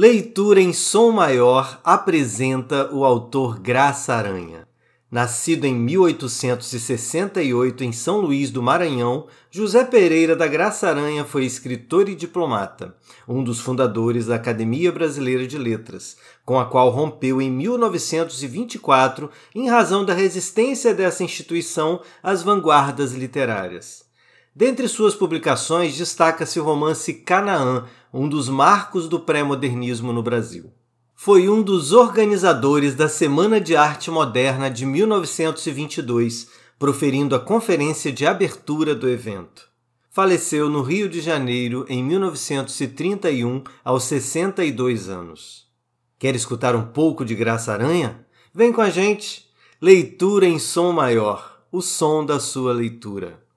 Leitura em Som Maior apresenta o autor Graça Aranha. Nascido em 1868 em São Luís do Maranhão, José Pereira da Graça Aranha foi escritor e diplomata, um dos fundadores da Academia Brasileira de Letras, com a qual rompeu em 1924 em razão da resistência dessa instituição às vanguardas literárias. Dentre suas publicações destaca-se o romance Canaã, um dos marcos do pré-modernismo no Brasil foi um dos organizadores da Semana de Arte Moderna de 1922, proferindo a conferência de abertura do evento. Faleceu no Rio de Janeiro em 1931, aos 62 anos. Quer escutar um pouco de Graça Aranha? Vem com a gente! Leitura em som maior o som da sua leitura.